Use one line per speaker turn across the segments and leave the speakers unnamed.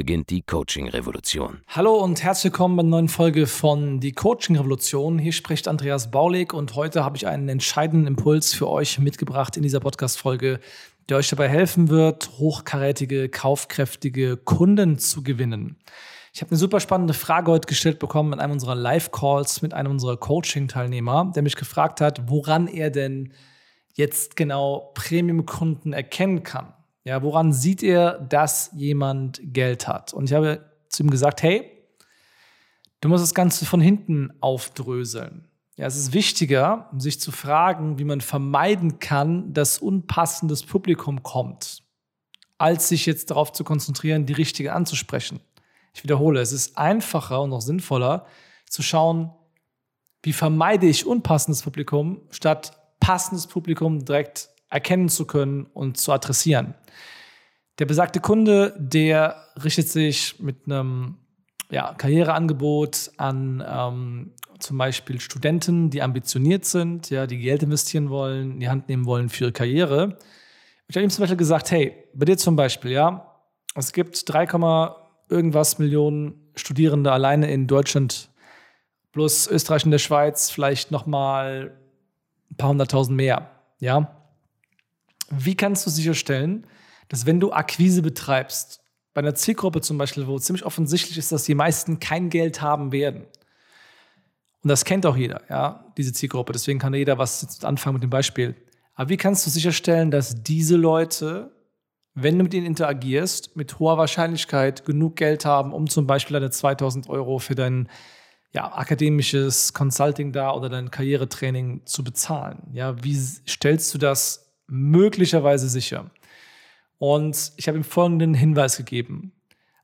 beginnt die Coaching-Revolution.
Hallo und herzlich willkommen bei einer neuen Folge von Die Coaching-Revolution. Hier spricht Andreas Baulig und heute habe ich einen entscheidenden Impuls für euch mitgebracht in dieser Podcast-Folge, der euch dabei helfen wird, hochkarätige, kaufkräftige Kunden zu gewinnen. Ich habe eine super spannende Frage heute gestellt bekommen in einem unserer Live-Calls mit einem unserer Coaching-Teilnehmer, der mich gefragt hat, woran er denn jetzt genau Premium-Kunden erkennen kann. Ja, woran sieht er, dass jemand Geld hat? Und ich habe zu ihm gesagt, hey, du musst das Ganze von hinten aufdröseln. Ja, es ist wichtiger, sich zu fragen, wie man vermeiden kann, dass unpassendes Publikum kommt, als sich jetzt darauf zu konzentrieren, die richtige anzusprechen. Ich wiederhole, es ist einfacher und auch sinnvoller zu schauen, wie vermeide ich unpassendes Publikum, statt passendes Publikum direkt erkennen zu können und zu adressieren. Der besagte Kunde, der richtet sich mit einem ja, Karriereangebot an ähm, zum Beispiel Studenten, die ambitioniert sind, ja, die Geld investieren wollen, in die Hand nehmen wollen für ihre Karriere. Ich habe ihm zum Beispiel gesagt, hey, bei dir zum Beispiel, ja, es gibt 3, irgendwas Millionen Studierende alleine in Deutschland plus Österreich und der Schweiz, vielleicht nochmal ein paar hunderttausend mehr, ja. Wie kannst du sicherstellen, dass wenn du Akquise betreibst, bei einer Zielgruppe zum Beispiel, wo ziemlich offensichtlich ist, dass die meisten kein Geld haben werden, und das kennt auch jeder, ja, diese Zielgruppe. Deswegen kann jeder was anfangen mit dem Beispiel. Aber wie kannst du sicherstellen, dass diese Leute, wenn du mit ihnen interagierst, mit hoher Wahrscheinlichkeit genug Geld haben, um zum Beispiel deine 2000 Euro für dein ja, akademisches Consulting da oder dein Karrieretraining zu bezahlen? Ja, wie stellst du das möglicherweise sicher? Und ich habe ihm folgenden Hinweis gegeben.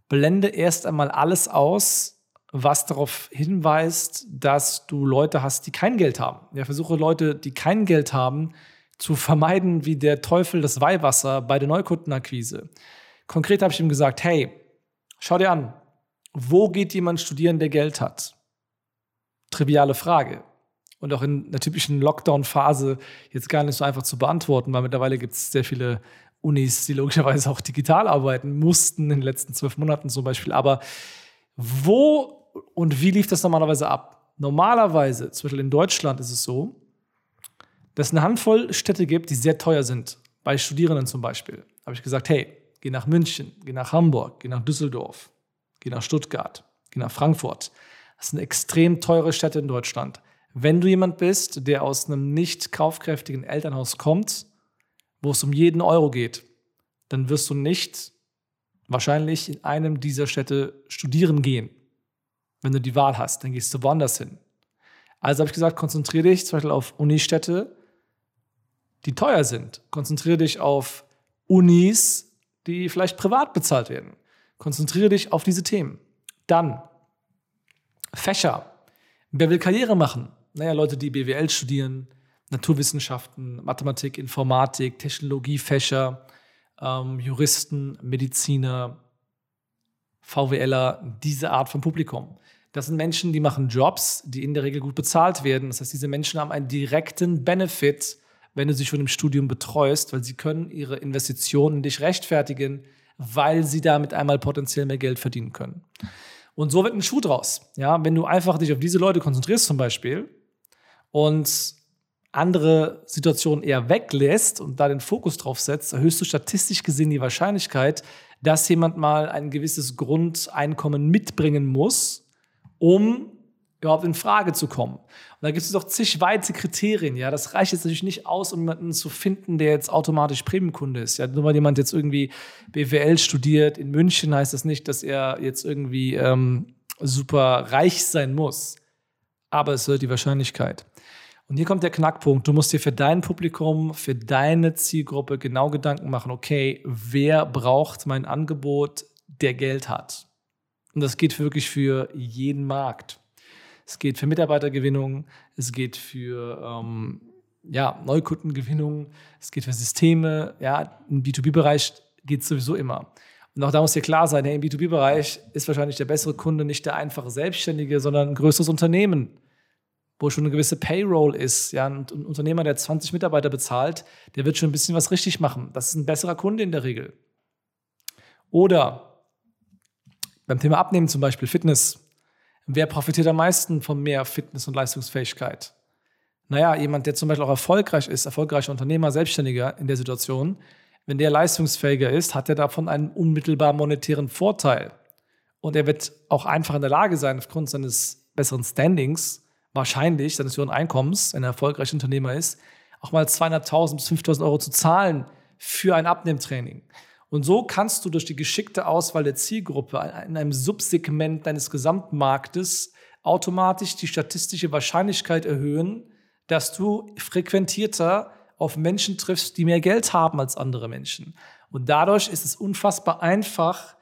Blende erst einmal alles aus, was darauf hinweist, dass du Leute hast, die kein Geld haben. Ja, versuche Leute, die kein Geld haben, zu vermeiden wie der Teufel das Weihwasser bei der Neukundenakquise. Konkret habe ich ihm gesagt, hey, schau dir an, wo geht jemand studieren, der Geld hat? Triviale Frage. Und auch in der typischen Lockdown-Phase jetzt gar nicht so einfach zu beantworten, weil mittlerweile gibt es sehr viele Unis, die logischerweise auch digital arbeiten mussten in den letzten zwölf Monaten zum Beispiel. Aber wo und wie lief das normalerweise ab? Normalerweise, zum Beispiel in Deutschland ist es so, dass es eine Handvoll Städte gibt, die sehr teuer sind. Bei Studierenden zum Beispiel. Habe ich gesagt, hey, geh nach München, geh nach Hamburg, geh nach Düsseldorf, geh nach Stuttgart, geh nach Frankfurt. Das sind extrem teure Städte in Deutschland. Wenn du jemand bist, der aus einem nicht kaufkräftigen Elternhaus kommt, wo es um jeden Euro geht, dann wirst du nicht wahrscheinlich in einem dieser Städte studieren gehen wenn du die Wahl hast, dann gehst du woanders hin. Also habe ich gesagt, konzentriere dich zum Beispiel auf Unistädte, die teuer sind. Konzentriere dich auf Unis, die vielleicht privat bezahlt werden. Konzentriere dich auf diese Themen. Dann Fächer. Wer will Karriere machen? Naja, Leute, die BWL studieren, Naturwissenschaften, Mathematik, Informatik, Technologiefächer, ähm, Juristen, Mediziner, VWLer, diese Art von Publikum. Das sind Menschen, die machen Jobs, die in der Regel gut bezahlt werden. Das heißt, diese Menschen haben einen direkten Benefit, wenn du sie schon im Studium betreust, weil sie können ihre Investitionen in dich rechtfertigen, weil sie damit einmal potenziell mehr Geld verdienen können. Und so wird ein Schuh draus. Ja, wenn du einfach dich auf diese Leute konzentrierst zum Beispiel und andere Situationen eher weglässt und da den Fokus drauf setzt, erhöhst du statistisch gesehen die Wahrscheinlichkeit, dass jemand mal ein gewisses Grundeinkommen mitbringen muss, um überhaupt in Frage zu kommen. Und da gibt es doch zig weitere Kriterien. Ja, das reicht jetzt natürlich nicht aus, um jemanden zu finden, der jetzt automatisch Premiumkunde ist. Ja, nur weil jemand jetzt irgendwie BWL studiert in München, heißt das nicht, dass er jetzt irgendwie ähm, super reich sein muss. Aber es wird die Wahrscheinlichkeit. Und hier kommt der Knackpunkt. Du musst dir für dein Publikum, für deine Zielgruppe genau Gedanken machen, okay, wer braucht mein Angebot, der Geld hat? Und das geht wirklich für jeden Markt. Es geht für Mitarbeitergewinnung, es geht für ähm, ja, Neukundengewinnung, es geht für Systeme. Ja, im B2B-Bereich geht es sowieso immer. Und auch da muss dir klar sein, hey, im B2B-Bereich ist wahrscheinlich der bessere Kunde nicht der einfache Selbstständige, sondern ein größeres Unternehmen, wo schon eine gewisse Payroll ist. Ja, ein, ein Unternehmer, der 20 Mitarbeiter bezahlt, der wird schon ein bisschen was richtig machen. Das ist ein besserer Kunde in der Regel. Oder beim Thema Abnehmen zum Beispiel, Fitness. Wer profitiert am meisten von mehr Fitness und Leistungsfähigkeit? Naja, jemand, der zum Beispiel auch erfolgreich ist, erfolgreicher Unternehmer, Selbstständiger in der Situation, wenn der leistungsfähiger ist, hat er davon einen unmittelbar monetären Vorteil. Und er wird auch einfach in der Lage sein, aufgrund seines besseren Standings, wahrscheinlich seines höheren Einkommens, wenn er erfolgreicher Unternehmer ist, auch mal 200.000 bis 5.000 Euro zu zahlen für ein Abnehmtraining. Und so kannst du durch die geschickte Auswahl der Zielgruppe in einem Subsegment deines Gesamtmarktes automatisch die statistische Wahrscheinlichkeit erhöhen, dass du frequentierter auf Menschen triffst, die mehr Geld haben als andere Menschen. Und dadurch ist es unfassbar einfach,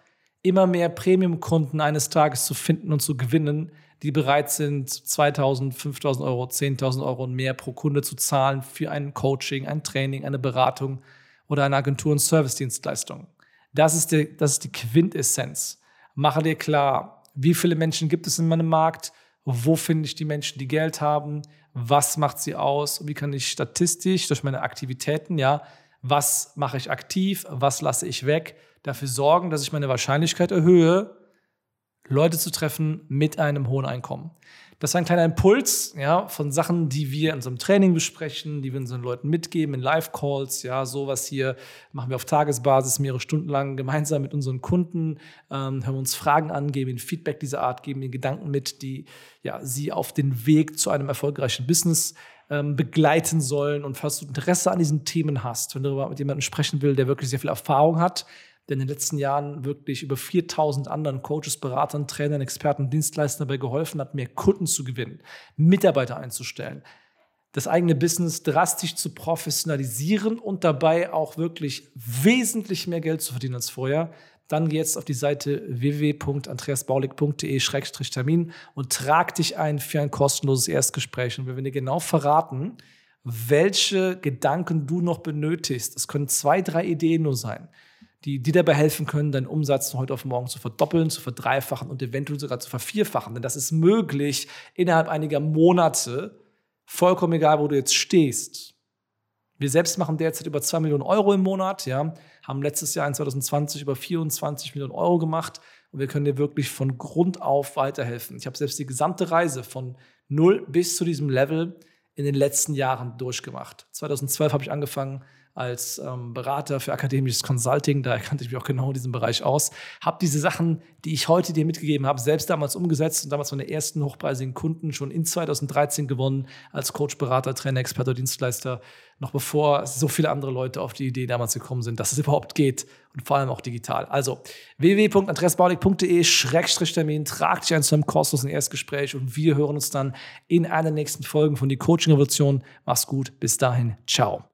immer mehr Premium-Kunden eines Tages zu finden und zu gewinnen, die bereit sind, 2000, 5000 Euro, 10.000 Euro und mehr pro Kunde zu zahlen für ein Coaching, ein Training, eine Beratung oder eine Agentur- und Service-Dienstleistung. Das ist, die, das ist die Quintessenz. Mache dir klar, wie viele Menschen gibt es in meinem Markt, wo finde ich die Menschen, die Geld haben, was macht sie aus, wie kann ich statistisch durch meine Aktivitäten, ja, was mache ich aktiv, was lasse ich weg, dafür sorgen, dass ich meine Wahrscheinlichkeit erhöhe, Leute zu treffen mit einem hohen Einkommen. Das ist ein kleiner Impuls ja, von Sachen, die wir in unserem Training besprechen, die wir unseren Leuten mitgeben in Live-Calls. Ja, sowas hier machen wir auf Tagesbasis mehrere Stunden lang gemeinsam mit unseren Kunden, ähm, hören uns Fragen an, geben ihnen Feedback dieser Art, geben ihnen Gedanken mit, die ja, sie auf den Weg zu einem erfolgreichen Business ähm, begleiten sollen. Und falls du Interesse an diesen Themen hast, wenn du darüber mit jemandem sprechen willst, der wirklich sehr viel Erfahrung hat, der in den letzten Jahren wirklich über 4000 anderen Coaches, Beratern, Trainern, Experten, Dienstleistern dabei geholfen hat, mehr Kunden zu gewinnen, Mitarbeiter einzustellen, das eigene Business drastisch zu professionalisieren und dabei auch wirklich wesentlich mehr Geld zu verdienen als vorher, dann geh jetzt auf die Seite www.andreasbaulig.de-termin und trag dich ein für ein kostenloses Erstgespräch. Und wir werden dir genau verraten, welche Gedanken du noch benötigst. Es können zwei, drei Ideen nur sein die dir dabei helfen können, deinen Umsatz von heute auf morgen zu verdoppeln, zu verdreifachen und eventuell sogar zu vervierfachen. Denn das ist möglich innerhalb einiger Monate, vollkommen egal, wo du jetzt stehst. Wir selbst machen derzeit über 2 Millionen Euro im Monat, ja, haben letztes Jahr in 2020 über 24 Millionen Euro gemacht und wir können dir wirklich von Grund auf weiterhelfen. Ich habe selbst die gesamte Reise von null bis zu diesem Level in den letzten Jahren durchgemacht. 2012 habe ich angefangen, als ähm, Berater für akademisches Consulting, da kannte ich mich auch genau in diesem Bereich aus, habe diese Sachen, die ich heute dir mitgegeben habe, selbst damals umgesetzt und damals meine ersten hochpreisigen Kunden schon in 2013 gewonnen als Coach, Berater, Trainer, Experte, Dienstleister, noch bevor so viele andere Leute auf die Idee damals gekommen sind, dass es überhaupt geht und vor allem auch digital. Also www.andreasbaulig.de-termin, trag dich ein zu einem kostenlosen Erstgespräch und wir hören uns dann in einer nächsten Folge von die Coaching Revolution. Mach's gut, bis dahin, ciao.